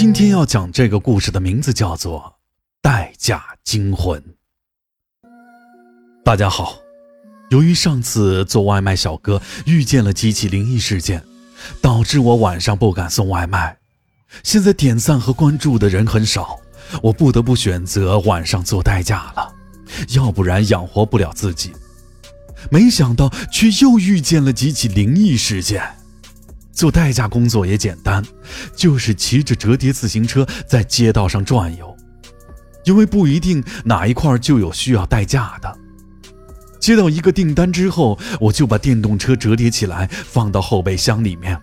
今天要讲这个故事的名字叫做《代驾惊魂》。大家好，由于上次做外卖小哥遇见了几起灵异事件，导致我晚上不敢送外卖。现在点赞和关注的人很少，我不得不选择晚上做代驾了，要不然养活不了自己。没想到却又遇见了几起灵异事件。做代驾工作也简单，就是骑着折叠自行车在街道上转悠，因为不一定哪一块就有需要代驾的。接到一个订单之后，我就把电动车折叠起来放到后备箱里面。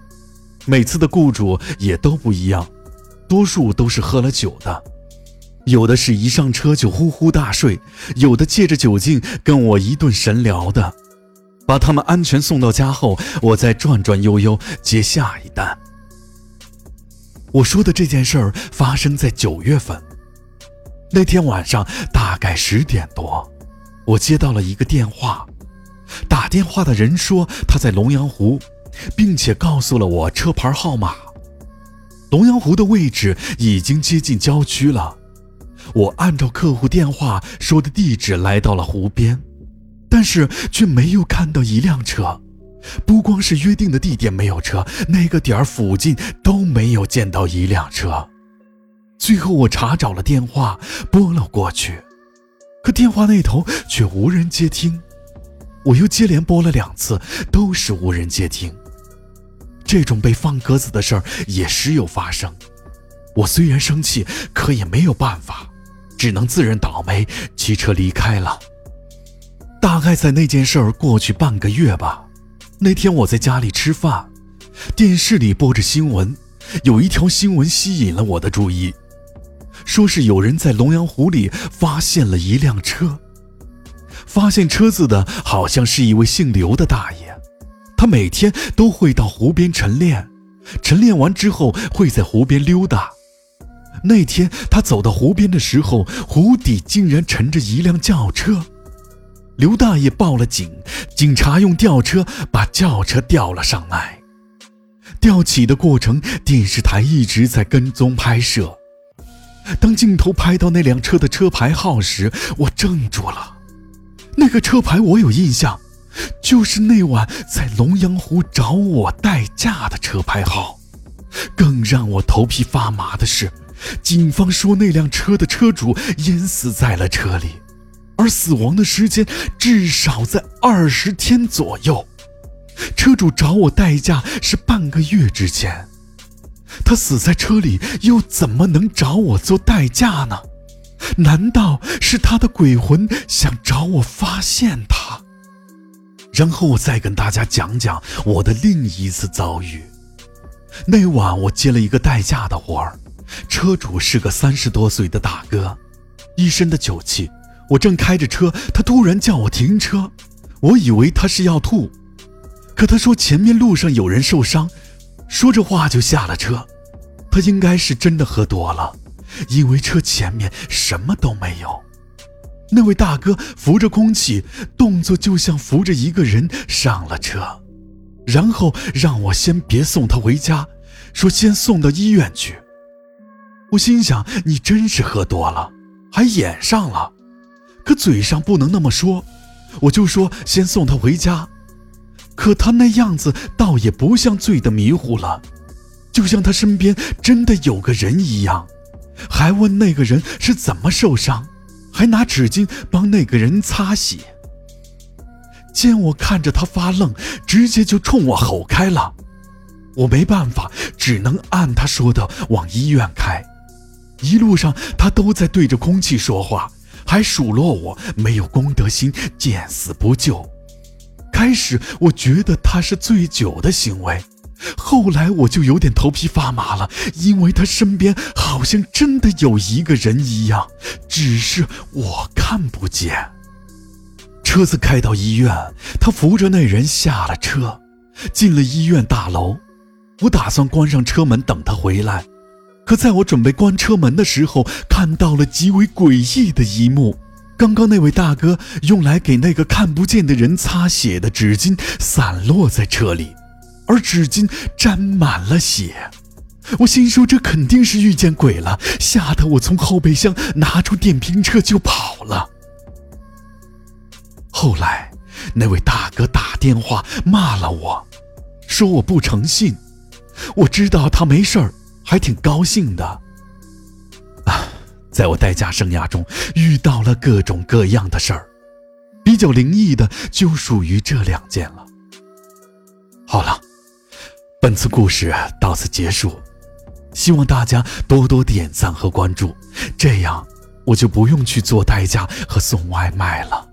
每次的雇主也都不一样，多数都是喝了酒的，有的是一上车就呼呼大睡，有的借着酒劲跟我一顿神聊的。把他们安全送到家后，我再转转悠悠接下一单。我说的这件事儿发生在九月份，那天晚上大概十点多，我接到了一个电话，打电话的人说他在龙阳湖，并且告诉了我车牌号码。龙阳湖的位置已经接近郊区了，我按照客户电话说的地址来到了湖边。但是却没有看到一辆车，不光是约定的地点没有车，那个点儿附近都没有见到一辆车。最后我查找了电话，拨了过去，可电话那头却无人接听。我又接连拨了两次，都是无人接听。这种被放鸽子的事儿也时有发生。我虽然生气，可也没有办法，只能自认倒霉，骑车离开了。大概在那件事儿过去半个月吧，那天我在家里吃饭，电视里播着新闻，有一条新闻吸引了我的注意，说是有人在龙阳湖里发现了一辆车，发现车子的好像是一位姓刘的大爷，他每天都会到湖边晨练，晨练完之后会在湖边溜达。那天他走到湖边的时候，湖底竟然沉着一辆轿车。刘大爷报了警，警察用吊车把轿车吊了上来。吊起的过程，电视台一直在跟踪拍摄。当镜头拍到那辆车的车牌号时，我怔住了。那个车牌我有印象，就是那晚在龙阳湖找我代驾的车牌号。更让我头皮发麻的是，警方说那辆车的车主淹死在了车里。而死亡的时间至少在二十天左右，车主找我代驾是半个月之前，他死在车里又怎么能找我做代驾呢？难道是他的鬼魂想找我发现他？然后我再跟大家讲讲我的另一次遭遇。那晚我接了一个代驾的活儿，车主是个三十多岁的大哥，一身的酒气。我正开着车，他突然叫我停车，我以为他是要吐，可他说前面路上有人受伤，说着话就下了车。他应该是真的喝多了，因为车前面什么都没有。那位大哥扶着空气，动作就像扶着一个人上了车，然后让我先别送他回家，说先送到医院去。我心想，你真是喝多了，还演上了。可嘴上不能那么说，我就说先送他回家。可他那样子倒也不像醉得迷糊了，就像他身边真的有个人一样，还问那个人是怎么受伤，还拿纸巾帮那个人擦血。见我看着他发愣，直接就冲我吼开了。我没办法，只能按他说的往医院开。一路上他都在对着空气说话。还数落我没有公德心，见死不救。开始我觉得他是醉酒的行为，后来我就有点头皮发麻了，因为他身边好像真的有一个人一样，只是我看不见。车子开到医院，他扶着那人下了车，进了医院大楼。我打算关上车门等他回来。可在我准备关车门的时候，看到了极为诡异的一幕：刚刚那位大哥用来给那个看不见的人擦血的纸巾散落在车里，而纸巾沾满了血。我心说这肯定是遇见鬼了，吓得我从后备箱拿出电瓶车就跑了。后来，那位大哥打电话骂了我，说我不诚信。我知道他没事儿，还挺高兴的。啊，在我代驾生涯中遇到了各种各样的事儿，比较灵异的就属于这两件了。好了，本次故事到此结束，希望大家多多点赞和关注，这样我就不用去做代驾和送外卖了。